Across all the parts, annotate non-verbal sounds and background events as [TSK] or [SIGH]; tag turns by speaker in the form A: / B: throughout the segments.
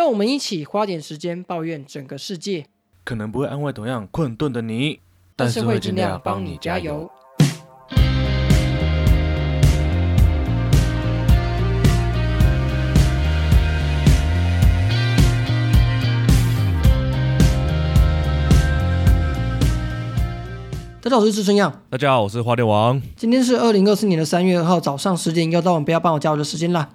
A: 让我们一起花点时间抱怨整个世界，
B: 可能不会安慰同样困顿的你，
A: 但是会尽量帮你加油。。大家好，我是志春样，
B: 大家好，我是花店王。
A: 今天是二零二四年的三月二号早上十点，又到我们不要帮我加油的时间啦。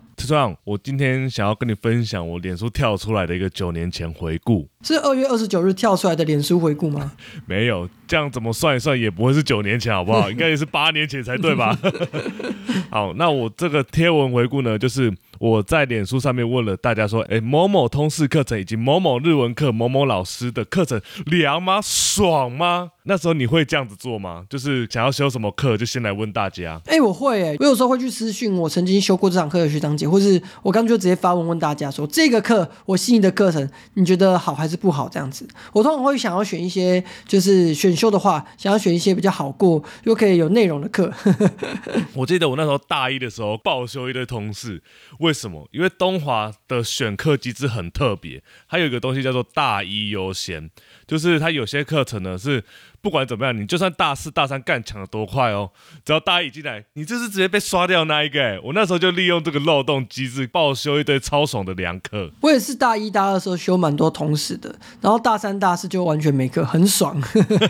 B: 我今天想要跟你分享我脸书跳出来的一个九年前回顾。
A: 是二月二十九日跳出来的脸书回顾吗？[LAUGHS]
B: 没有，这样怎么算一算也不会是九年前，好不好？[LAUGHS] 应该也是八年前才对吧？[LAUGHS] 好，那我这个贴文回顾呢，就是我在脸书上面问了大家说，哎，某某通识课程以及某某日文课某某老师的课程凉吗？爽吗？那时候你会这样子做吗？就是想要修什么课，就先来问大家。
A: 哎、我会哎、我有时候会去私讯我曾经修过这堂课的学长姐，或是我刚就直接发文问大家说，这个课我心仪的课程，你觉得好还是不好？这样子，我通常会想要选一些，就是选修的话，想要选一些比较好过又可以有内容的课。[LAUGHS]
B: 我记得我那时候大一的时候报修一堆同事，为什么？因为东华的选课机制很特别，它有一个东西叫做大一优先，就是它有些课程呢是不管怎么样，你就算大四大三干抢的多快哦，只要大一进来，你就是直接被刷掉那一个。哎，我那时候就利用这个漏洞机制报修一堆超爽的良课。
A: 我也是大一、大二的时候修蛮多同时的，然后大三、大四就完全没课，很爽。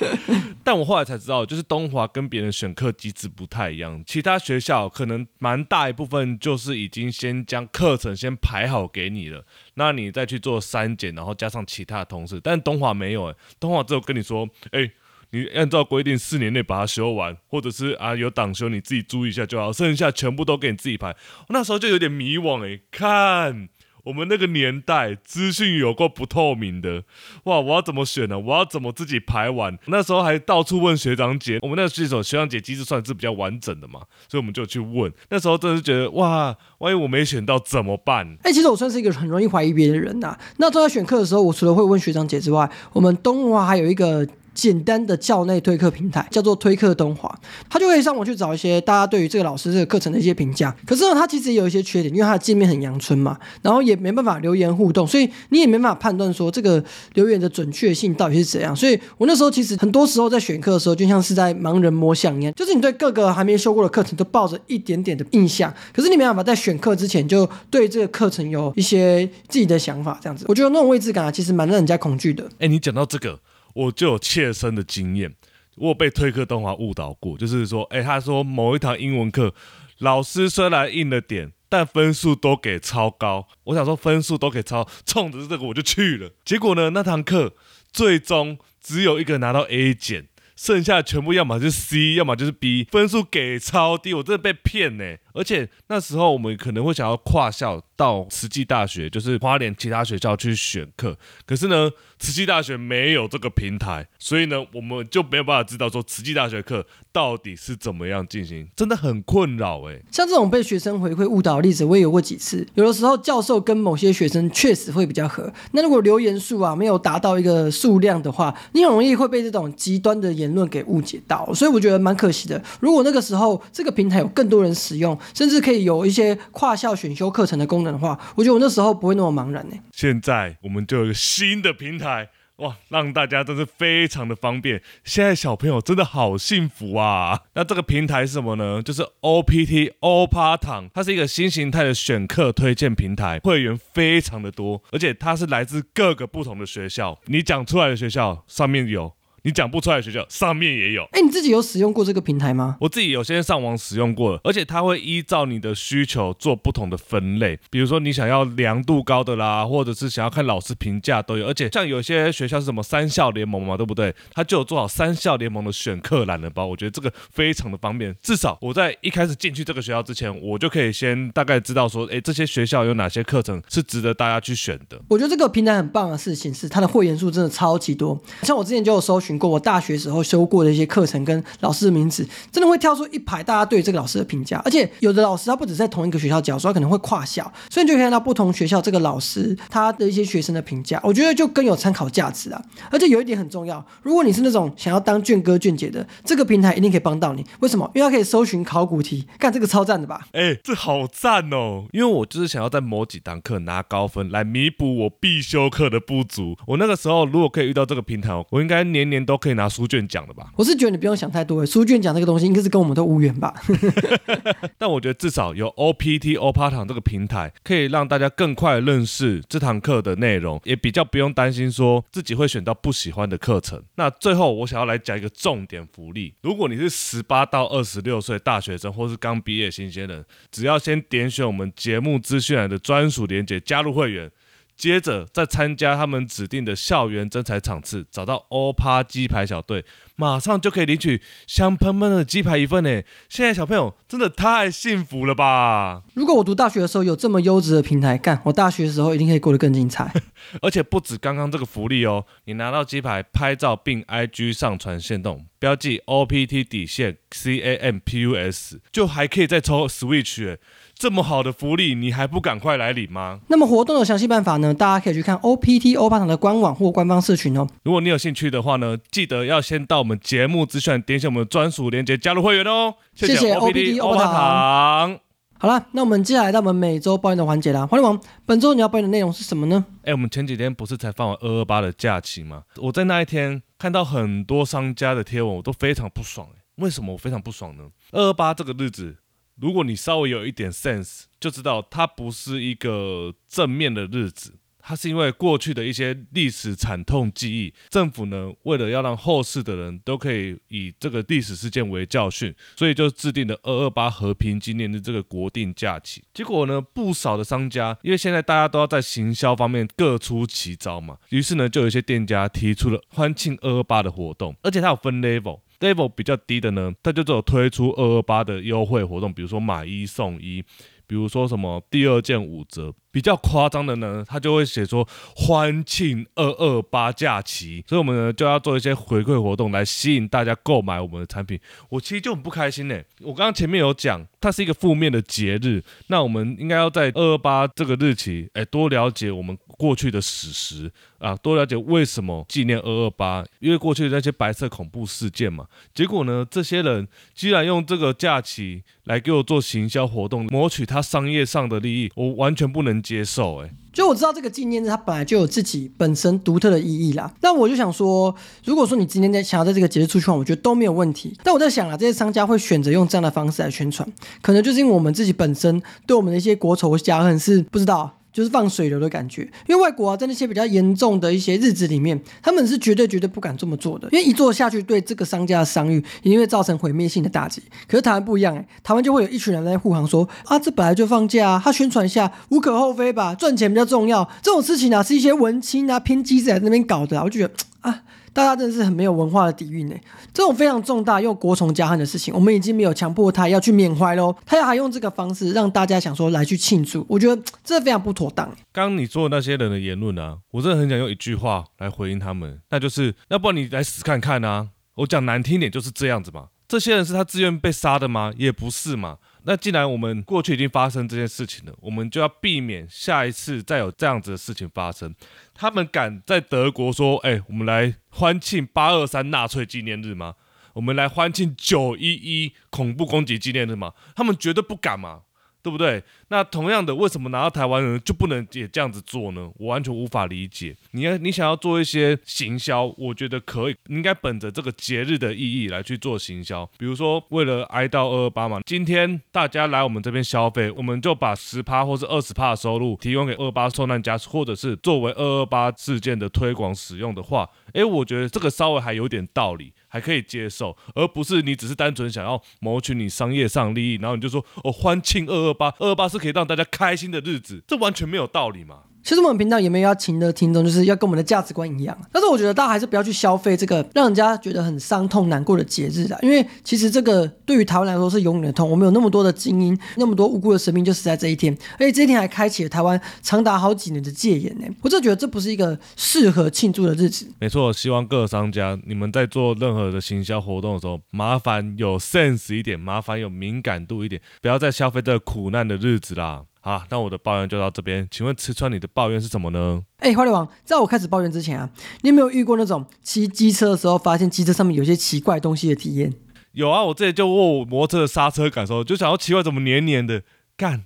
A: [LAUGHS]
B: 但我后来才知道，就是东华跟别人选课机制不太一样，其他学校可能蛮大一部分就是已经先将课程先排好给你了，那你再去做删减，然后加上其他的同事。但东华没有、欸，东华只有跟你说，哎、你按照规定四年内把它修完，或者是啊有党修你自己注意一下就好，剩下全部都给你自己排。那时候就有点迷惘哎、看我们那个年代资讯有够不透明的，哇！我要怎么选呢？我要怎么自己排完？那时候还到处问学长姐，我们那个这种学长姐机制算是比较完整的嘛，所以我们就去问。那时候真的是觉得哇，万一我没选到怎么办？
A: 哎、其实我算是一个很容易怀疑别人的人呐、那都在选课的时候，我除了会问学长姐之外，我们东华还有一个简单的校内推课平台，叫做推课东华，他就可以上网去找一些大家对于这个老师这个课程的一些评价。可是呢，它其实也有一些缺点，因为它的界面很阳春嘛，然后也没办法留言互动，所以你也没办法判断说这个留言的准确性到底是怎样。所以我那时候其实很多时候在选课的时候，就像是在盲人摸象一样，就是你对各个还没修过的课程都抱着一点点的印象，可是你没办法在选课之前就对这个课程有一些自己的想法，这样子，我觉得那种位置感啊，其实蛮让人家恐惧的。
B: 哎、你讲到这个，我就有切身的经验，我有被推课动画误导过，就是说，哎、他说某一堂英文课，老师虽然硬了点，但分数都给超高。我想说分数都给超，冲着这个我就去了。结果呢，那堂课最终只有一个拿到 A 减。剩下全部要么就是 C，要么就是 B，分数给超低，我真的被骗呢。而且那时候我们可能会想要跨校到慈济大学，就是花莲其他学校去选课，可是呢，慈济大学没有这个平台，所以呢，我们就没有办法知道说慈济大学课到底是怎么样进行，真的很困扰哎。
A: 像这种被学生回馈误导的例子，我也有过几次。有的时候教授跟某些学生确实会比较合，那如果留言数啊没有达到一个数量的话，你很容易会被这种极端的言论给误解到，所以我觉得蛮可惜的。如果那个时候这个平台有更多人使用，甚至可以有一些跨校选修课程的功能的话，我觉得我那时候不会那么茫然呢、
B: 现在我们就有一个新的平台。哇，让大家真是非常的方便。现在小朋友真的好幸福啊！那这个平台是什么呢？就是 OPT 欧趴堂，它是一个新形态的选课推荐平台，会员非常的多，而且它是来自各个不同的学校。你讲出来的学校上面有，你讲不出来的学校上面也有。
A: 哎，你自己有使用过这个平台吗？
B: 我自己有先上网使用过了，而且它会依照你的需求做不同的分类，比如说你想要良度高的啦，或者是想要看老师评价都有。而且像有些学校是什么三校联盟嘛，对不对？它就有做好三校联盟的选课懒人包，我觉得这个非常的方便。至少我在一开始进去这个学校之前，我就可以先大概知道说，诶，这些学校有哪些课程是值得大家去选的。
A: 我觉得这个平台很棒的事情是它的会员数真的超级多。像我之前就有搜寻寻过我大学时候修过的一些课程跟老师的名字，真的会跳出一排大家对这个老师的评价。而且有的老师他不止在同一个学校教，所以他可能会跨校，所以你就可以看到不同学校这个老师他的一些学生的评价，我觉得就更有参考价值啊。而且有一点很重要，如果你是那种想要当卷哥卷姐的，这个平台一定可以帮到你。为什么？因为它可以搜寻考古题，干这个超赞的吧？
B: 哎、这好赞哦！因为我就是想要在某几堂课拿高分，来弥补我必修课的不足。我那个时候如果可以遇到这个平台，我应该年年都可以拿书卷奖的吧？
A: 我是觉得你不用想太多，书卷奖这个东西应该是跟我们都无缘吧。[LAUGHS] [LAUGHS]
B: 但我觉得至少有 OPT OPA 堂这个平台，可以让大家更快地认识这堂课的内容，也比较不用担心说自己会选到不喜欢的课程。那最后我想要来讲一个重点福利：如果你是十八到二十六岁大学生，或是刚毕业新鲜人，只要先点选我们节目资讯栏的专属连接加入会员。接着再参加他们指定的校园征才场次，找到欧趴鸡排小队，马上就可以领取香喷喷的鸡排一份呢！现在小朋友真的太幸福了吧！
A: 如果我读大学的时候有这么优质的平台，干我大学的时候一定可以过得更精彩。[LAUGHS]
B: 而且不止刚刚这个福利哦，你拿到鸡排拍照并 IG 上传线动，标记 OPT 底线 CAMPUS，就还可以再抽 Switch 哎！这么好的福利，你还不赶快来领吗？
A: 那么活动的详细办法呢？大家可以去看 OPT 欧巴堂的官网或官方社群哦。
B: 如果你有兴趣的话呢，记得要先到我们节目资讯点选我们的专属链接加入会员哦。谢
A: 谢谢
B: OPT 欧巴堂。
A: 好了，那我们接下来到我们每周抱怨的环节啦。黄立王，本周你要抱怨的内容是什么呢？
B: 哎、我们前几天不是才放完二二八的假期吗？我在那一天看到很多商家的贴文，我都非常不爽、哎，为什么我非常不爽呢？二二八这个日子，如果你稍微有一点 sense，就知道它不是一个正面的日子。它是因为过去的一些历史惨痛记忆，政府呢为了要让后世的人都可以以这个历史事件为教训，所以就制定了二二八和平纪念日这个国定假期。结果呢，不少的商家因为现在大家都要在行销方面各出奇招嘛，于是呢，就有一些店家提出了欢庆二二八的活动，而且它有分 level。Level 比较低的呢，它就只有推出二二八的优惠活动，比如说买一送一，比如说什么第二件五折。比较夸张的呢，他就会写说欢庆二二八假期，所以我们呢就要做一些回馈活动来吸引大家购买我们的产品。我其实就很不开心呢。我刚刚前面有讲，它是一个负面的节日，那我们应该要在二二八这个日期，哎，多了解我们过去的史实啊，多了解为什么纪念二二八，因为过去的那些白色恐怖事件嘛。结果呢，这些人居然用这个假期来给我做行销活动，谋取他商业上的利益，我完全不能接受。哎，
A: 就我知道这个纪念日它本来就有自己本身独特的意义啦。那我就想说，如果说你今天在想要在这个节日出去玩，我觉得都没有问题。但我在想啊，这些商家会选择用这样的方式来宣传，可能就是因为我们自己本身对我们的一些国仇家恨是不知道。就是放水流的感觉，因为外国啊，在那些比较严重的一些日子里面，他们是绝对绝对不敢这么做的，因为一做下去，对这个商家的商誉一定会造成毁灭性的打击。可是台湾不一样哎、台湾就会有一群人在护航说啊，这本来就放假啊，他宣传一下无可厚非吧，赚钱比较重要。这种事情啊，是一些文青啊偏激仔在那边搞的啊，我就觉得啊。大家真的是很没有文化的底蕴呢。这种非常重大又国仇家恨的事情，我们已经没有强迫他要去缅怀喽，他要还用这个方式让大家想说来去庆祝，我觉得这非常不妥当。
B: 刚你说的那些人的言论啊，我真的很想用一句话来回应他们，那就是要不然你来死看看啊！我讲难听点就是这样子嘛。这些人是他自愿被杀的吗？也不是嘛。那既然我们过去已经发生这件事情了，我们就要避免下一次再有这样子的事情发生。他们敢在德国说：“哎、我们来欢庆八二三纳粹纪念日吗？我们来欢庆九一一恐怖攻击纪念日吗？”他们绝对不敢嘛，对不对？那同样的，为什么拿到台湾人就不能也这样子做呢？我完全无法理解。你要你想要做一些行销，我觉得可以，你应该本着这个节日的意义来去做行销。比如说，为了哀悼二二八嘛，今天大家来我们这边消费，我们就把十趴或是二十趴的收入提供给二八受难家属，或者是作为二二八事件的推广使用的话，诶，我觉得这个稍微还有点道理。还可以接受，而不是你只是单纯想要谋取你商业上利益，然后你就说哦欢庆二二八，二二八是可以让大家开心的日子，这完全没有道理嘛。
A: 其实我们频道也没有要请的听众，就是要跟我们的价值观一样。但是我觉得大家还是不要去消费这个让人家觉得很伤痛难过的节日啊，因为其实这个对于台湾来说是永远的痛。我们有那么多的精英，那么多无辜的生命就死在这一天，而且这一天还开启了台湾长达好几年的戒严呢。我真的觉得这不是一个适合庆祝的日子。
B: 没错，希望各商家你们在做任何的行销活动的时候，麻烦有 sense 一点，麻烦有敏感度一点，不要再消费这苦难的日子啦。好，那我的抱怨就到这边。请问吃穿，你的抱怨是什么呢？
A: 哎，花莲王，在我开始抱怨之前啊，你有没有遇过那种骑机车的时候，发现机车上面有些奇怪东西的体验？
B: 有啊，我这里就握摩托车的刹车感受，就想要奇怪怎么黏黏的，干。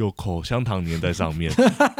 B: 有口香糖粘在上面，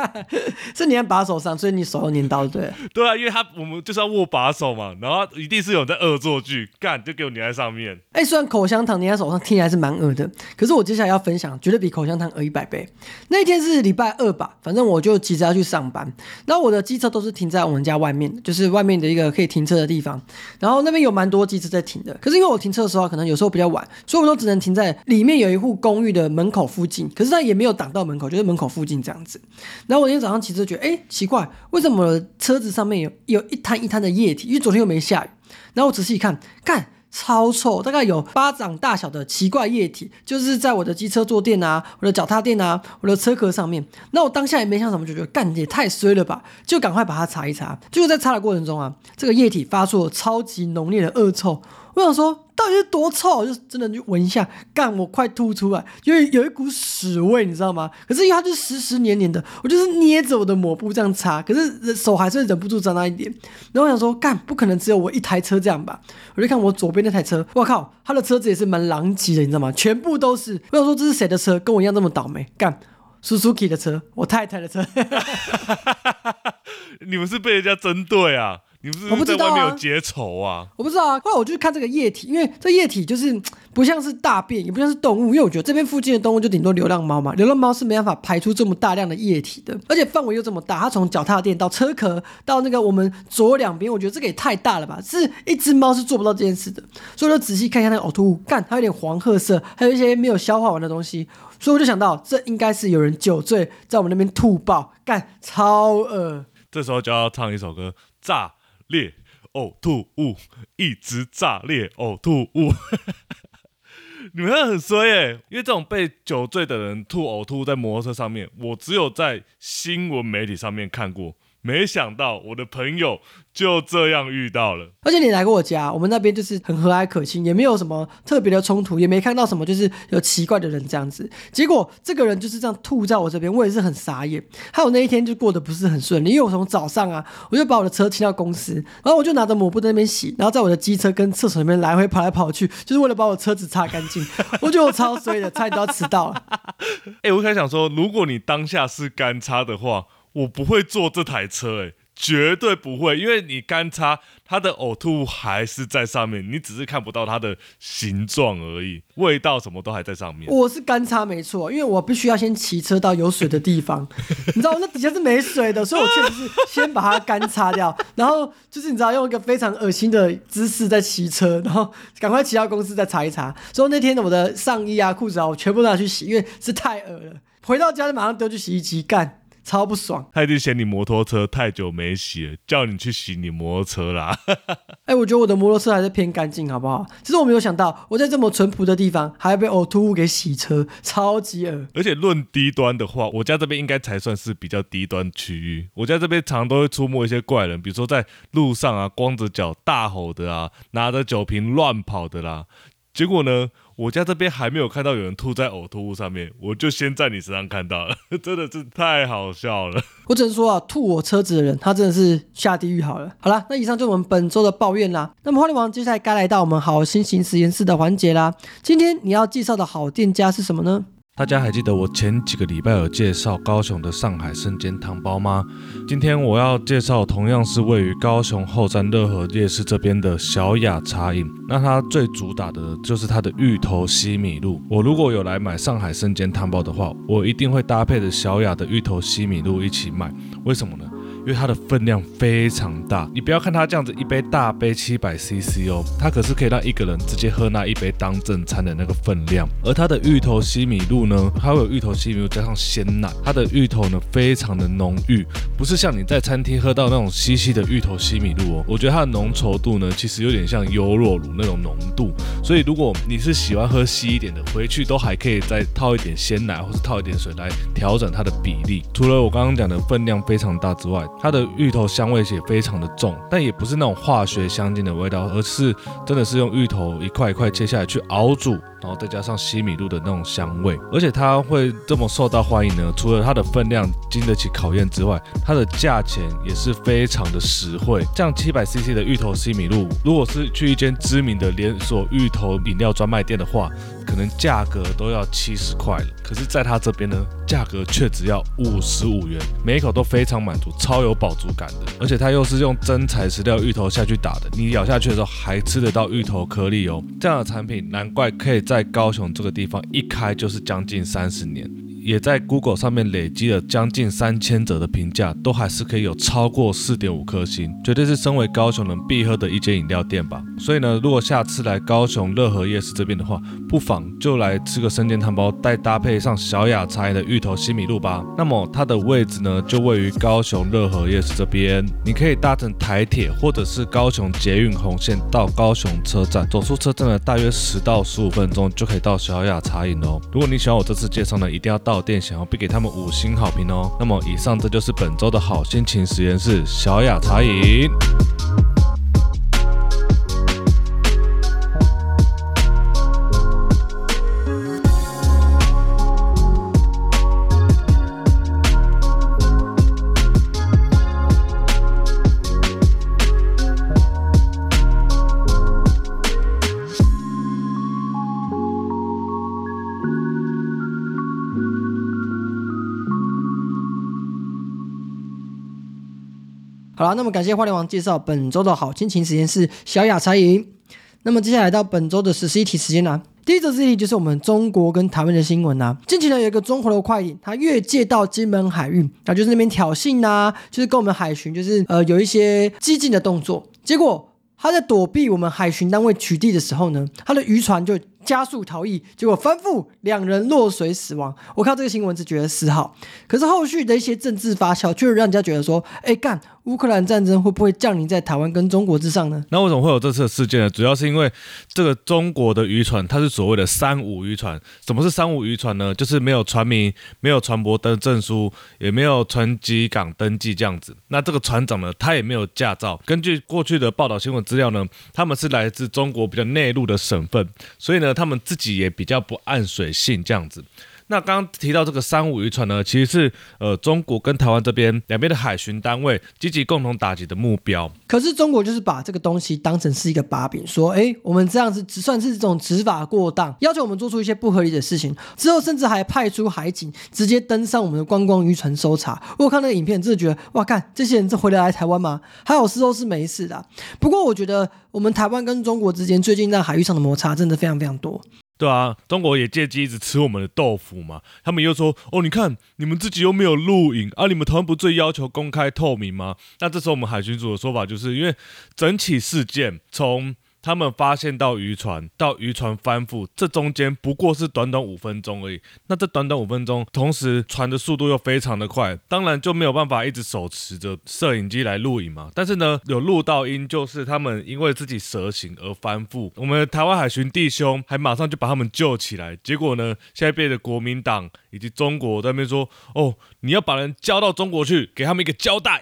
B: [LAUGHS]
A: 是粘把手上，所以你手要粘到对。
B: 对啊，因为他我们就是要握把手嘛，然后一定是有在恶作剧，干就给我粘在上面。
A: 哎，虽然口香糖粘在手上听起来是蛮恶的，可是我接下来要分享绝对比口香糖恶一百倍。那一天是礼拜二吧，反正我就急着要去上班，然后我的机车都是停在我们家外面，就是外面的一个可以停车的地方，然后那边有蛮多机车在停的。可是因为我停车的时候可能有时候比较晚，所以我都只能停在里面有一户公寓的门口附近，可是它也没有挡。到门口就是门口附近这样子，然后我今天早上骑车觉得，哎，奇怪，为什么车子上面有有一滩一滩的液体？因为昨天又没下雨。然后我仔细一看，看超臭，大概有巴掌大小的奇怪液体，就是在我的机车坐垫啊、我的脚踏垫啊、我的车壳上面。那我当下也没想什么，就觉得干也太衰了吧，就赶快把它擦一擦。结果在擦的过程中啊，这个液体发出了超级浓烈的恶臭。我想说，到底是多臭？就真的就闻一下，干我快吐出来，因为有一股屎味，你知道吗？可是因为它就是湿湿黏黏的，我就是捏着我的抹布这样擦，可是手还是忍不住沾到一点。然后我想说，干不可能只有我一台车这样吧？我就看我左边那台车，我靠，他的车子也是蛮狼藉的，你知道吗？全部都是。我想说这是谁的车？跟我一样这么倒霉？干，Suzuki 的车，我太太的车。[LAUGHS]
B: 你们是被人家针对啊？你不是在外面有结仇啊？
A: 我不知道啊。后来我就去看这个液体，因为这液体就是 [TSK] 不像是大便，也不像是动物。因为我觉得这边附近的动物就顶多流浪猫嘛，流浪猫是没办法排出这么大量的液体的，而且范围又这么大，它从脚踏垫到车壳到那个我们左两边，我觉得这个也太大了吧？是一只猫是做不到这件事的。所以我就仔细看一下那个呕吐物，干，它有点黄褐色，还有一些没有消化完的东西。所以我就想到，这应该是有人酒醉在我们那边吐爆，干，超恶。
B: 这时候就要唱一首歌，炸。裂呕吐物，一直炸裂呕吐物，[LAUGHS] 你们很衰耶！因为这种被酒醉的人吐呕吐在摩托车上面，我只有在新闻媒体上面看过。没想到我的朋友就这样遇到了，
A: 而且你来过我家，我们那边就是很和蔼可亲，也没有什么特别的冲突，也没看到什么就是有奇怪的人这样子。结果这个人就是这样吐在我这边，我也是很傻眼。还有那一天就过得不是很顺利，因为我从早上啊，我就把我的车停到公司，然后我就拿着抹布在那边洗，然后在我的机车跟厕所里面来回跑来跑去，就是为了把我车子擦干净。[LAUGHS] 我觉得我超衰的，差点都要迟到了。
B: 哎，我开始想说，如果你当下是干擦的话。我不会坐这台车，哎，绝对不会，因为你干擦，它的呕吐物还是在上面，你只是看不到它的形状而已，味道什么都还在上面。
A: 我是干擦没错，因为我必须要先骑车到有水的地方，[LAUGHS] 你知道那底下是没水的，所以我确实是先把它干擦掉，[LAUGHS] 然后就是你知道用一个非常恶心的姿势在骑车，然后赶快骑到公司再擦一擦。所以那天我的上衣啊、裤子啊，我全部拿去洗，因为是太恶了。回到家就马上丢去洗衣机干。超不爽，
B: 他一定嫌你摩托车太久没洗了，叫你去洗你摩托车啦。[LAUGHS]
A: 哎，我觉得我的摩托车还是偏干净，好不好？只是我没有想到，我在这么淳朴的地方，还要被呕吐物给洗车，超级恶。
B: 而且论低端的话，我家这边应该才算是比较低端区域。我家这边常都会出没一些怪人，比如说在路上啊，光着脚大吼的啊，拿着酒瓶乱跑的啦。结果呢？我家这边还没有看到有人吐在呕吐物上面，我就先在你身上看到了，[LAUGHS] 真的是太好笑了。
A: 我只能说啊，吐我车子的人，他真的是下地狱好了。好了，那以上就是我们本周的抱怨啦。那么花莲王接下来该来到我们好心情实验室的环节啦。今天你要介绍的好店家是什么呢？
B: 大家还记得我前几个礼拜有介绍高雄的上海生煎汤包吗？今天我要介绍同样是位于高雄后山乐和夜市这边的小雅茶饮。那它最主打的就是它的芋头西米露。我如果有来买上海生煎汤包的话，我一定会搭配着小雅的芋头西米露一起买。为什么呢？因为它的分量非常大。你不要看它这样子一杯大杯七百 CC 哦，它可是可以让一个人直接喝那一杯当正餐的那个分量。而它的芋头西米露呢，它会有芋头西米露加上鲜奶，它的芋头呢非常的浓郁，不是像你在餐厅喝到那种稀稀的芋头西米露哦。我觉得它的浓稠度呢，其实有点像优酪乳那种浓度。所以如果你是喜欢喝稀一点的，回去都还可以再套一点鲜奶，或是套一点水来调整它的比例。除了我刚刚讲的分量非常大之外，它的芋头香味也非常的重，但也不是那种化学香精的味道，而是真的是用芋头一块一块切下来去熬煮。然后再加上西米露的那种香味，而且它会这么受到欢迎呢？除了它的分量经得起考验之外，它的价钱也是非常的实惠。像七百 CC 的芋头西米露，如果是去一间知名的连锁芋头饮料专卖店的话，可能价格都要七十块了。可是在它这边呢，价格却只要五十五元，每一口都非常满足，超有饱足感的。而且它又是用真材实料芋头下去打的，你咬下去的时候还吃得到芋头颗粒哦。这样的产品，难怪可以。在高雄这个地方一开就是将近三十年。也在 Google 上面累积了将近三千者的评价，都还是可以有超过四点五颗星，绝对是身为高雄人必喝的一间饮料店吧。所以呢，如果下次来高雄乐和夜市这边的话，不妨就来吃个生煎汤包，再搭配上小雅茶饮的芋头西米露吧。那么它的位置呢，就位于高雄乐和夜市这边，你可以搭乘台铁或者是高雄捷运红线到高雄车站，走出车站呢，大约十到十五分钟就可以到小雅茶饮哦。如果你喜欢我这次介绍呢，一定要到。到店想要必给他们五星好评哦。那么以上这就是本周的好心情实验室小雅茶饮。
A: 好了，那么感谢花莲王介绍本周的好心情实验室小雅茶饮。那么接下来到本周的十一题时间啦。第一则事题就是我们中国跟台湾的新闻呐。近期呢有一个中国的快艇，它越界到金门海域，那就是那边挑衅呐，就是跟我们海巡就是呃有一些激进的动作。结果他在躲避我们海巡单位取缔的时候呢，他的渔船就。加速逃逸，结果翻覆，两人落水死亡。我看到这个新闻只觉得死好，可是后续的一些政治发酵，却让人家觉得说，哎干。乌克兰战争会不会降临在台湾跟中国之上呢？
B: 那为什么会有这次事件呢？主要是因为这个中国的渔船，它是所谓的三无渔船。什么是三无渔船呢？就是没有船名、没有船舶登证书，也没有船籍港登记这样子。那这个船长呢，他也没有驾照。根据过去的报道新闻资料呢，他们是来自中国比较内陆的省份，所以呢，他们自己也比较不按水性这样子。那刚刚提到这个三五渔船呢，其实是呃中国跟台湾这边两边的海巡单位积极共同打击的目标。
A: 可是中国就是把这个东西当成是一个把柄，说哎，我们这样子只算是这种执法过当，要求我们做出一些不合理的事情。之后甚至还派出海警直接登上我们的观光渔船搜查。我看那个影片，真的觉得哇，看这些人这回得来台湾吗？还好事都是没事的。不过我觉得我们台湾跟中国之间最近在海域上的摩擦真的非常非常多。
B: 对啊，中国也借机一直吃我们的豆腐嘛。他们又说：“哦，你看你们自己又没有录影啊，你们台湾不最要求公开透明吗？”那这时候我们海巡组的说法就是，因为整起事件从。他们发现到渔船，到渔船翻覆，这中间不过是短短五分钟而已。那这短短五分钟，同时船的速度又非常的快，当然就没有办法一直手持着摄影机来录影嘛。但是呢，有录到音，就是他们因为自己蛇行而翻覆。我们台湾海巡弟兄还马上就把他们救起来。结果呢，现在被的国民党以及中国在那边说：“哦，你要把人交到中国去，给他们一个交代。”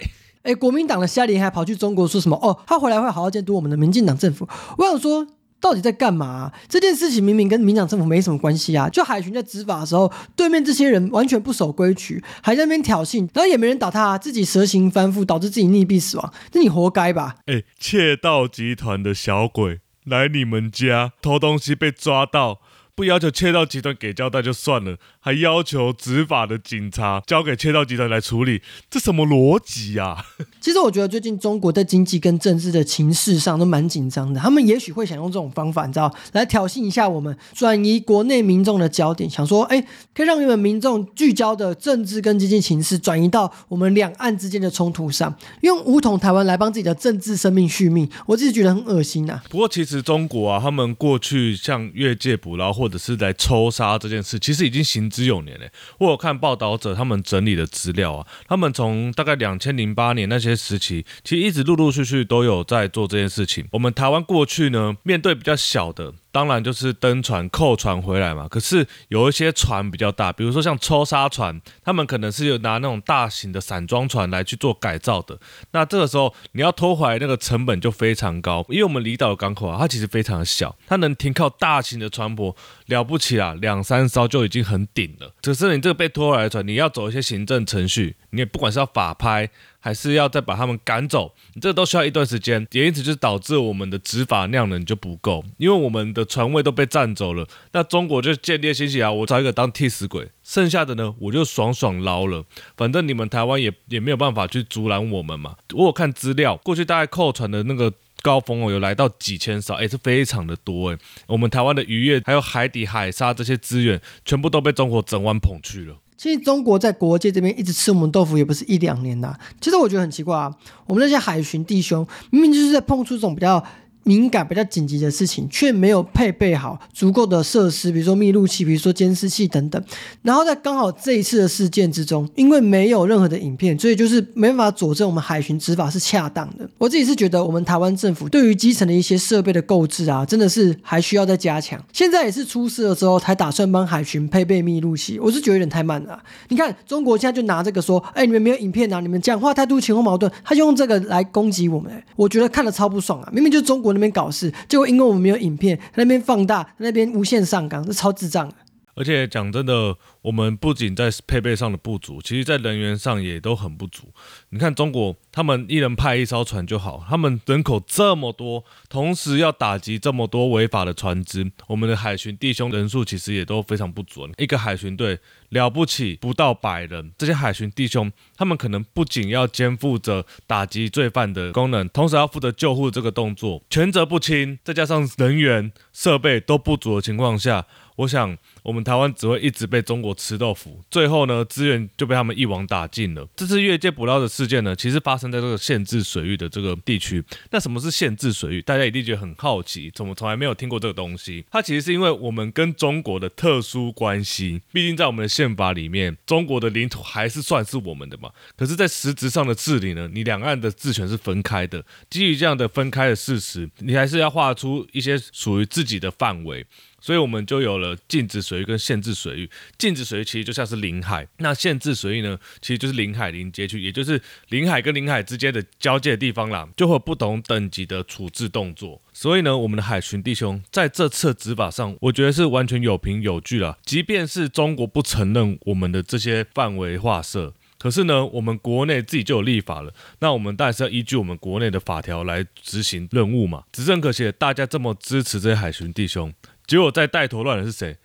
A: 哎，国民党的夏林还跑去中国说什么？哦，他回来会好好监督我们的民进党政府。我想说，到底在干嘛？这件事情明明跟民党政府没什么关系啊！就海巡在执法的时候，对面这些人完全不守规矩，还在那边挑衅，然后也没人打他，自己蛇形翻覆，导致自己溺毙死亡，那你活该吧？
B: 哎，窃盗集团的小鬼来你们家偷东西被抓到。不要求窃盗集团给交代就算了，还要求执法的警察交给窃盗集团来处理，这什么逻辑啊？[LAUGHS]
A: 其实我觉得最近中国在经济跟政治的情势上都蛮紧张的，他们也许会想用这种方法，你知道，来挑衅一下我们，转移国内民众的焦点，想说，哎，可以让你们民众聚焦的政治跟经济情势转移到我们两岸之间的冲突上，用武统台湾来帮自己的政治生命续命，我自己觉得很恶心呐。
B: 不过其实中国啊，他们过去像越界捕捞或者是来抽杀这件事，其实已经行之有年嘞。我有看报道者他们整理的资料啊，他们从大概两千零八年那些时期，其实一直陆陆续续都有在做这件事情。我们台湾过去呢，面对比较小的。当然就是登船、扣船回来嘛。可是有一些船比较大，比如说像抽沙船，他们可能是有拿那种大型的散装船来去做改造的。那这个时候你要拖回来，那个成本就非常高。因为我们离岛的港口啊，它其实非常的小，它能停靠大型的船舶了不起啊，两三艘就已经很顶了。只是你这个被拖回来的船，你要走一些行政程序，你也不管是要法拍。还是要再把他们赶走，这都需要一段时间，也因此就是导致我们的执法量能就不够，因为我们的船位都被占走了。那中国就建立信息啊，我找一个当替死鬼，剩下的呢我就爽爽捞了，反正你们台湾也也没有办法去阻拦我们嘛。我有看资料，过去大概扣船的那个高峰哦，有来到几千艘，哎，是非常的多哎。我们台湾的渔业还有海底海沙这些资源，全部都被中国整完捧去了。
A: 其实中国在国界这边一直吃我们豆腐，也不是一两年了。其实我觉得很奇怪啊，我们那些海巡弟兄，明明就是在碰触这种比较。敏感比较紧急的事情，却没有配备好足够的设施，比如说密录器，比如说监视器等等。然后在刚好这一次的事件之中，因为没有任何的影片，所以就是没办法佐证我们海巡执法是恰当的。我自己是觉得，我们台湾政府对于基层的一些设备的购置啊，真的是还需要再加强。现在也是出事了之后才打算帮海巡配备密录器，我是觉得有点太慢了。你看中国现在就拿这个说，哎，你们没有影片啊，你们讲话态度前后矛盾，他就用这个来攻击我们。我觉得看了超不爽啊，明明就是中国。那边搞事，结果因为我们没有影片，那边放大，那边无限上纲，这超智障。
B: 而且讲真的。我们不仅在配备上的不足，其实在人员上也都很不足。你看中国，他们一人派一艘船就好，他们人口这么多，同时要打击这么多违法的船只，我们的海巡弟兄人数其实也都非常不足。一个海巡队了不起不到百人，这些海巡弟兄，他们可能不仅要肩负着打击罪犯的功能，同时要负责救护这个动作，权责不清，再加上人员设备都不足的情况下，我想我们台湾只会一直被中国。我吃豆腐，最后呢，资源就被他们一网打尽了。这次越界捕捞的事件呢，其实发生在这个限制水域的这个地区。那什么是限制水域？大家一定觉得很好奇，怎么从来没有听过这个东西？它其实是因为我们跟中国的特殊关系，毕竟在我们的宪法里面，中国的领土还是算是我们的嘛。可是，在实质上的治理呢，你两岸的治权是分开的。基于这样的分开的事实，你还是要画出一些属于自己的范围。所以我们就有了禁止水域跟限制水域。禁止水域其实就像是领海，那限制水域呢，其实就是领海临街区，也就是领海跟领海之间的交界的地方啦，就会有不同等级的处置动作。所以呢，我们的海巡弟兄在这次执法上，我觉得是完全有凭有据了。即便是中国不承认我们的这些范围划设，可是呢，我们国内自己就有立法了，那我们当然是要依据我们国内的法条来执行任务嘛。只是很可惜，大家这么支持这些海巡弟兄。结果在带头乱的是谁？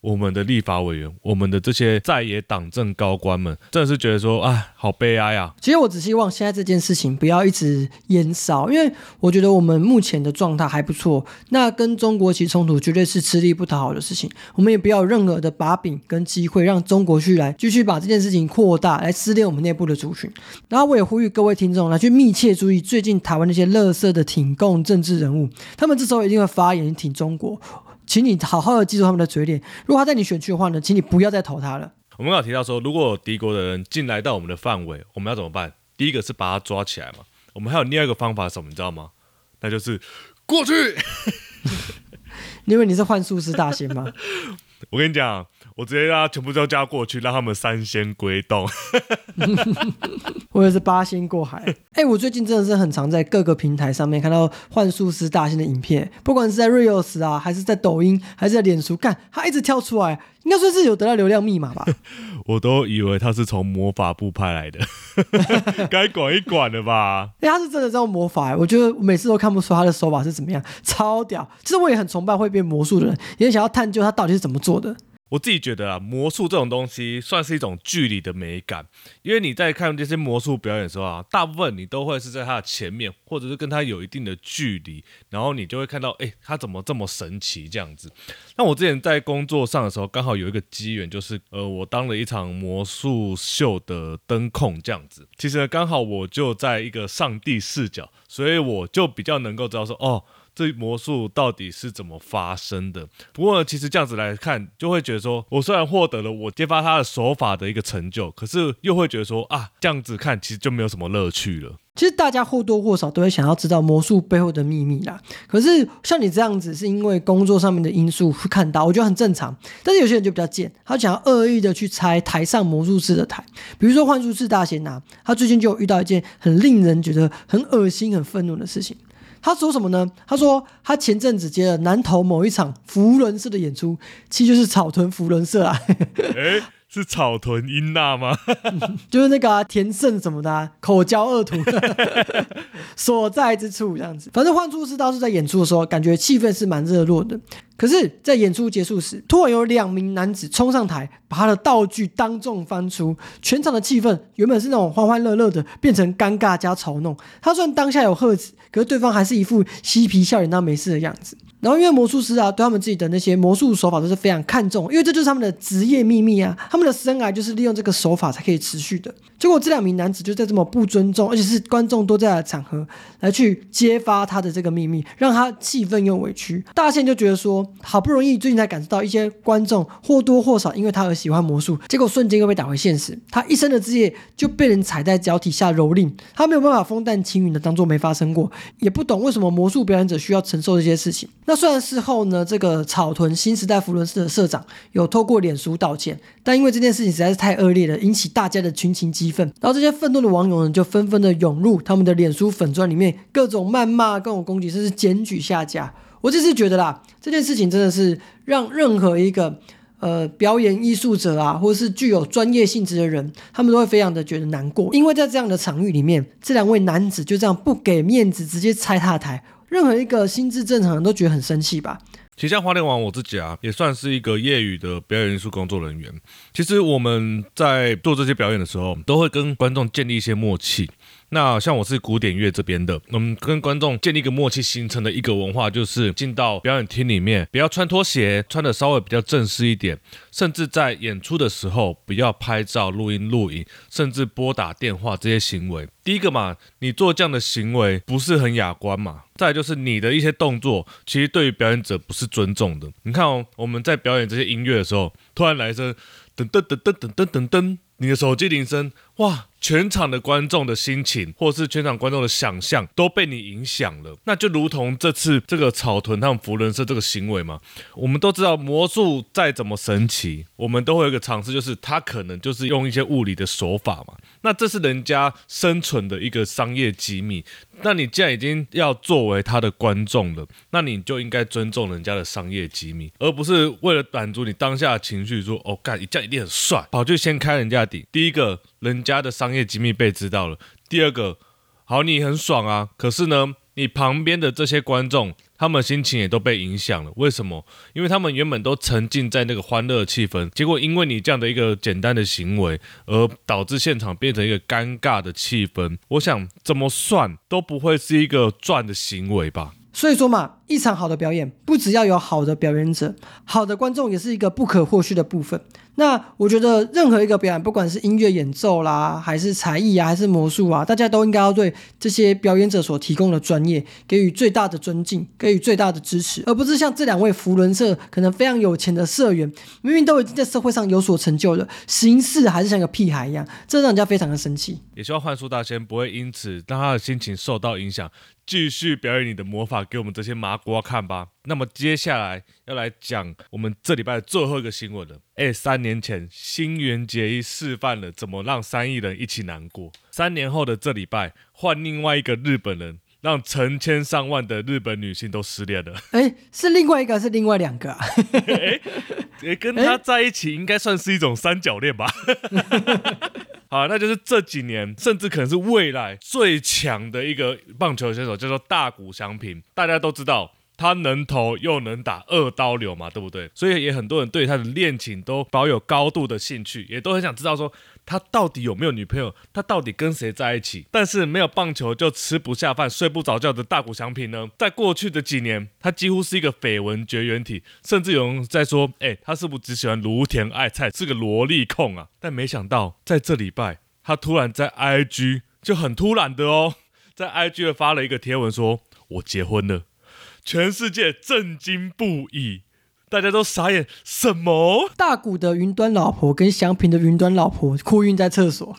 B: 我们的立法委员，我们的这些在野党政高官们，真的是觉得说，哎，好悲哀啊！
A: 其实我只希望现在这件事情不要一直延烧，因为我觉得我们目前的状态还不错。那跟中国起冲突绝对是吃力不讨好的事情，我们也不要有任何的把柄跟机会让中国去来继续把这件事情扩大，来撕裂我们内部的族群。然后我也呼吁各位听众来去密切注意最近台湾那些乐色的挺共政治人物，他们这时候一定会发言挺中国。请你好好的记住他们的嘴脸。如果他在你选区的话呢，请你不要再投他了。
B: 我们刚提到说，如果有敌国的人进来到我们的范围，我们要怎么办？第一个是把他抓起来嘛。我们还有另外一个方法什么？你知道吗？那就是过去。[LAUGHS]
A: 因为你是幻术师大仙吗？
B: 我跟你讲。我直接让他全部都加过去，让他们三仙归洞。[LAUGHS]
A: 我也是八仙过海。[LAUGHS] 哎，我最近真的是很常在各个平台上面看到幻术师大仙的影片，不管是在 Reels 啊，还是在抖音，还是在脸书，看他一直跳出来，应该算是有得到流量密码吧。[LAUGHS]
B: 我都以为他是从魔法部派来的，[LAUGHS] 该管一管了吧？
A: 哎，他是真的知道魔法，我觉得每次都看不出他的手法是怎么样，超屌。其实我也很崇拜会变魔术的人，也想要探究他到底是怎么做的。
B: 我自己觉得啊，魔术这种东西算是一种距离的美感，因为你在看这些魔术表演的时候啊，大部分你都会是在他的前面，或者是跟他有一定的距离，然后你就会看到，哎，他怎么这么神奇这样子。那我之前在工作上的时候，刚好有一个机缘，就是呃，我当了一场魔术秀的灯控这样子。其实刚好我就在一个上帝视角，所以我就比较能够知道说，哦。这魔术到底是怎么发生的？不过呢，其实这样子来看，就会觉得说，我虽然获得了我揭发他的手法的一个成就，可是又会觉得说，啊，这样子看其实就没有什么乐趣了。
A: 其实大家或多或少都会想要知道魔术背后的秘密啦。可是像你这样子，是因为工作上面的因素看到，我觉得很正常。但是有些人就比较贱，他想要恶意的去拆台上魔术师的台。比如说幻术师大贤呐，他最近就有遇到一件很令人觉得很恶心、很愤怒的事情。他说什么呢？他说他前阵子接了南投某一场福伦社的演出，其实就是草屯福伦社啊。[LAUGHS]
B: 哎，是草屯英娜吗？[LAUGHS]
A: 就是那个田胜什么的口交恶徒 [LAUGHS] 所在之处，这样子。反正幻术师倒是在演出的时候，感觉气氛是蛮热络的。可是，在演出结束时，突然有两名男子冲上台，把他的道具当众翻出，全场的气氛原本是那种欢欢乐乐的，变成尴尬加嘲弄。他虽然当下有喝止，可是对方还是一副嬉皮笑脸当没事的样子。然后，因为魔术师啊，对他们自己的那些魔术手法都是非常看重，因为这就是他们的职业秘密啊，他们的生涯就是利用这个手法才可以持续的。结果，这两名男子就在这么不尊重，而且是观众都在的场合来去揭发他的这个秘密，让他气愤又委屈。大线就觉得说，好不容易最近才感受到一些观众或多或少因为他而喜欢魔术，结果瞬间又被打回现实，他一生的职业就被人踩在脚底下蹂躏，他没有办法风淡轻云的当做没发生过，也不懂为什么魔术表演者需要承受这些事情。虽然事后呢，这个草屯新时代福伦社的社长有透过脸书道歉，但因为这件事情实在是太恶劣了，引起大家的群情激愤，然后这些愤怒的网友呢，就纷纷的涌入他们的脸书粉钻里面，各种谩骂、各种攻击，甚至检举下架。我只是觉得啦，这件事情真的是让任何一个呃表演艺术者啊，或者是具有专业性质的人，他们都会非常的觉得难过，因为在这样的场域里面，这两位男子就这样不给面子，直接拆他的台。任何一个心智正常人都觉得很生气吧。
B: 其实像花莲王我自己啊，也算是一个业余的表演艺术工作人员。其实我们在做这些表演的时候，都会跟观众建立一些默契。那像我是古典乐这边的，我们跟观众建立一个默契，形成的一个文化，就是进到表演厅里面，不要穿拖鞋，穿的稍微比较正式一点，甚至在演出的时候，不要拍照、录音、录影，甚至拨打电话这些行为。第一个嘛，你做这样的行为不是很雅观嘛。再就是你的一些动作，其实对于表演者不是尊重的。你看哦，我们在表演这些音乐的时候，突然来一声噔噔噔噔噔噔噔噔，你的手机铃声，哇！全场的观众的心情，或是全场观众的想象，都被你影响了。那就如同这次这个草屯他们福伦社这个行为嘛，我们都知道魔术再怎么神奇，我们都会有一个尝试，就是他可能就是用一些物理的手法嘛。那这是人家生存的一个商业机密。那你既然已经要作为他的观众了，那你就应该尊重人家的商业机密，而不是为了满足你当下的情绪，说哦干，你这样一定很帅，跑去先开人家的底。第一个。人家的商业机密被知道了。第二个，好，你很爽啊，可是呢，你旁边的这些观众，他们心情也都被影响了。为什么？因为他们原本都沉浸在那个欢乐气氛，结果因为你这样的一个简单的行为，而导致现场变成一个尴尬的气氛。我想怎么算都不会是一个赚的行为吧。
A: 所以说嘛，一场好的表演，不只要有好的表演者，好的观众也是一个不可或缺的部分。那我觉得任何一个表演，不管是音乐演奏啦，还是才艺啊，还是魔术啊，大家都应该要对这些表演者所提供的专业给予最大的尊敬，给予最大的支持，而不是像这两位福伦社可能非常有钱的社员，明明都已经在社会上有所成就了，行事还是像个屁孩一样，这让人家非常的生气。
B: 也希望幻术大仙不会因此让他的心情受到影响，继续表演你的魔法给我们这些麻瓜看吧。那么接下来要来讲我们这礼拜最后一个新闻了。哎，三年前新垣结衣示范了怎么让三亿人一起难过。三年后的这礼拜，换另外一个日本人，让成千上万的日本女性都失恋了。[LAUGHS]
A: 哎，是另外一个，是另外两个啊？
B: 哎，跟他在一起应该算是一种三角恋吧？[LAUGHS] 好，那就是这几年，甚至可能是未来最强的一个棒球选手，叫做大谷翔平。大家都知道。他能投又能打二刀流嘛，对不对？所以也很多人对他的恋情都保有高度的兴趣，也都很想知道说他到底有没有女朋友，他到底跟谁在一起。但是没有棒球就吃不下饭、睡不着觉的大谷翔平呢，在过去的几年，他几乎是一个绯闻绝缘体，甚至有人在说，哎，他是不是只喜欢芦田爱菜，是个萝莉控啊？但没想到在这礼拜，他突然在 IG 就很突然的哦，[LAUGHS] 在 IG 发了一个贴文说，我结婚了。全世界震惊不已，大家都傻眼。什么？
A: 大谷的云端老婆跟祥平的云端老婆哭晕在厕所，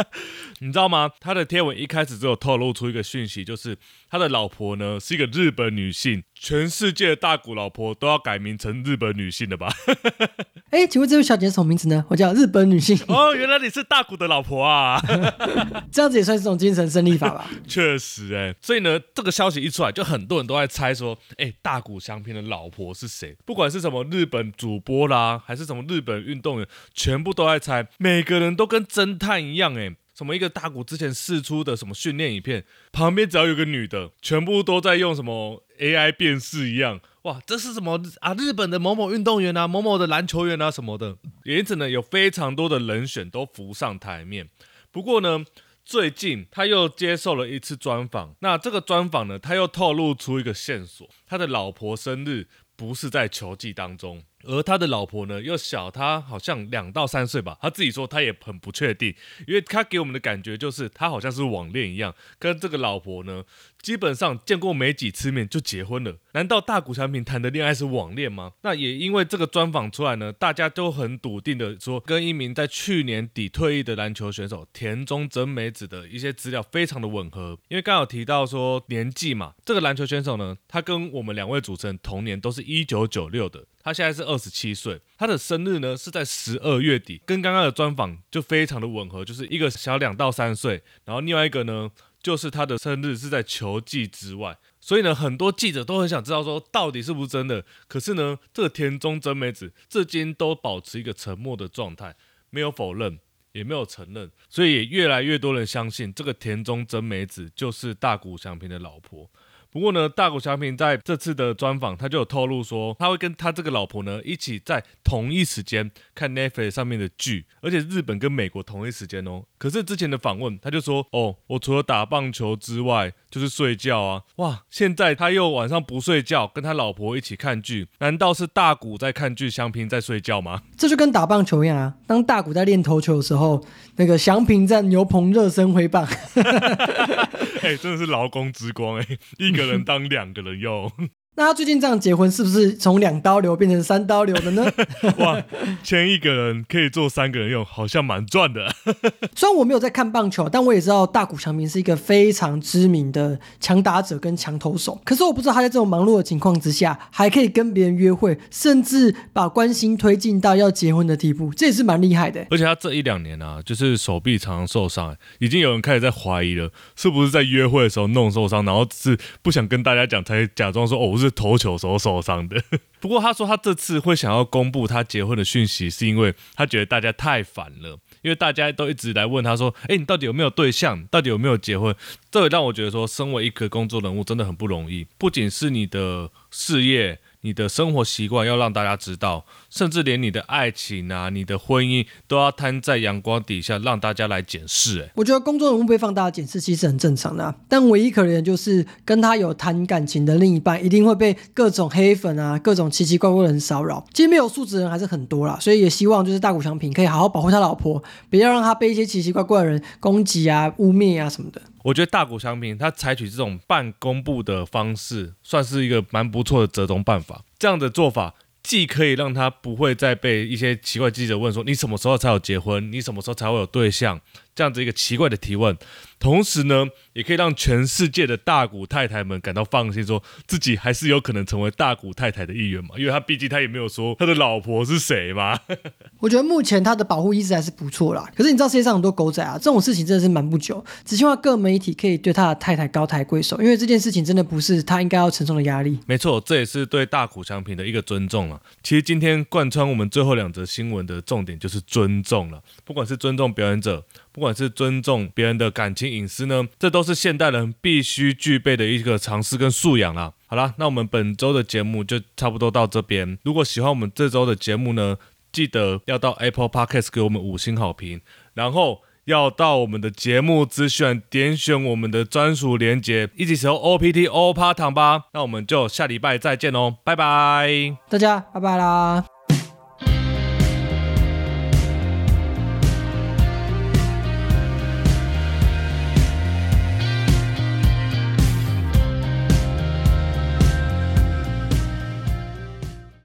A: [LAUGHS]
B: 你知道吗？他的贴文一开始只有透露出一个讯息，就是他的老婆呢是一个日本女性。全世界的大谷老婆都要改名成日本女性了吧？[LAUGHS]
A: 哎，请问这位小姐什么名字呢？我叫日本女性。[LAUGHS]
B: 哦，原来你是大谷的老婆啊！[LAUGHS]
A: 这样子也算是种精神胜利法吧？
B: 确实，哎，所以呢，这个消息一出来，就很多人都在猜说，哎，大谷翔平的老婆是谁？不管是什么日本主播啦，还是什么日本运动员，全部都在猜。每个人都跟侦探一样，哎。什么一个大谷之前试出的什么训练影片，旁边只要有个女的，全部都在用什么 AI 辨识一样，哇，这是什么啊？日本的某某运动员啊，某某的篮球员啊什么的，因此呢，有非常多的人选都浮上台面。不过呢，最近他又接受了一次专访，那这个专访呢，他又透露出一个线索，他的老婆生日不是在球季当中。而他的老婆呢，又小他好像两到三岁吧。他自己说他也很不确定，因为他给我们的感觉就是他好像是网恋一样，跟这个老婆呢。基本上见过没几次面就结婚了，难道大谷翔平谈的恋爱是网恋吗？那也因为这个专访出来呢，大家都很笃定的说，跟一名在去年底退役的篮球选手田中真美子的一些资料非常的吻合。因为刚好提到说年纪嘛，这个篮球选手呢，他跟我们两位主持人同年，都是一九九六的，他现在是二十七岁，他的生日呢是在十二月底，跟刚刚的专访就非常的吻合，就是一个小两到三岁，然后另外一个呢。就是他的生日是在球季之外，所以呢，很多记者都很想知道说到底是不是真的。可是呢，这个田中真美子至今都保持一个沉默的状态，没有否认，也没有承认，所以也越来越多人相信这个田中真美子就是大谷翔平的老婆。不过呢，大谷翔平在这次的专访，他就有透露说，他会跟他这个老婆呢一起在同一时间看 Netflix 上面的剧，而且日本跟美国同一时间哦。可是之前的访问，他就说，哦，我除了打棒球之外，就是睡觉啊。哇，现在他又晚上不睡觉，跟他老婆一起看剧，难道是大谷在看剧，祥平在睡觉吗？
A: 这就跟打棒球一样啊，当大谷在练投球的时候，那个祥平在牛棚热身挥棒。[LAUGHS]
B: 哎，真的是劳工之光哎，一个能当两个人用。
A: 那他最近这样结婚，是不是从两刀流变成三刀流了呢？[LAUGHS]
B: 哇，签一个人可以做三个人用，好像蛮赚的。[LAUGHS]
A: 虽然我没有在看棒球，但我也知道大谷翔平是一个非常知名的强打者跟强投手。可是我不知道他在这种忙碌的情况之下，还可以跟别人约会，甚至把关心推进到要结婚的地步，这也是蛮厉害的。
B: 而且他这一两年啊，就是手臂常常受伤，已经有人开始在怀疑了，是不是在约会的时候弄受伤，然后是不想跟大家讲，才假装说哦，我是。是投球时受伤的。[LAUGHS] 不过他说他这次会想要公布他结婚的讯息，是因为他觉得大家太烦了，因为大家都一直来问他说：“哎，你到底有没有对象？到底有没有结婚？”这也让我觉得说，身为一个工作人物真的很不容易，不仅是你的事业。你的生活习惯要让大家知道，甚至连你的爱情啊、你的婚姻都要摊在阳光底下，让大家来检视。哎，
A: 我觉得公众人物被放大检视其实很正常的，但唯一可怜的就是跟他有谈感情的另一半，一定会被各种黑粉啊、各种奇奇怪怪的人骚扰。其实没有素质的人还是很多啦，所以也希望就是大谷翔平可以好好保护他老婆，不要让他被一些奇奇怪怪的人攻击啊、污蔑啊什么的。
B: 我觉得大谷翔平他采取这种半公布的方式，算是一个蛮不错的折中办法。这样的做法。既可以让他不会再被一些奇怪记者问说你什么时候才有结婚，你什么时候才会有对象这样子一个奇怪的提问，同时呢，也可以让全世界的大股太太们感到放心，说自己还是有可能成为大股太太的一员嘛，因为他毕竟他也没有说他的老婆是谁嘛。[LAUGHS]
A: 我觉得目前他的保护意识还是不错啦。可是你知道世界上很多狗仔啊，这种事情真的是瞒不久，只希望各媒体可以对他的太太高抬贵手，因为这件事情真的不是他应该要承受的压力。
B: 没错，这也是对大股商品的一个尊重了。其实今天贯穿我们最后两则新闻的重点就是尊重了，不管是尊重表演者。不管是尊重别人的感情隐私呢，这都是现代人必须具备的一个常识跟素养啦。好啦，那我们本周的节目就差不多到这边。如果喜欢我们这周的节目呢，记得要到 Apple Podcast 给我们五星好评，然后要到我们的节目资讯点选我们的专属连接，一起使用 OPT 欧趴糖吧。那我们就下礼拜再见哦，拜拜。
A: 大家拜拜啦。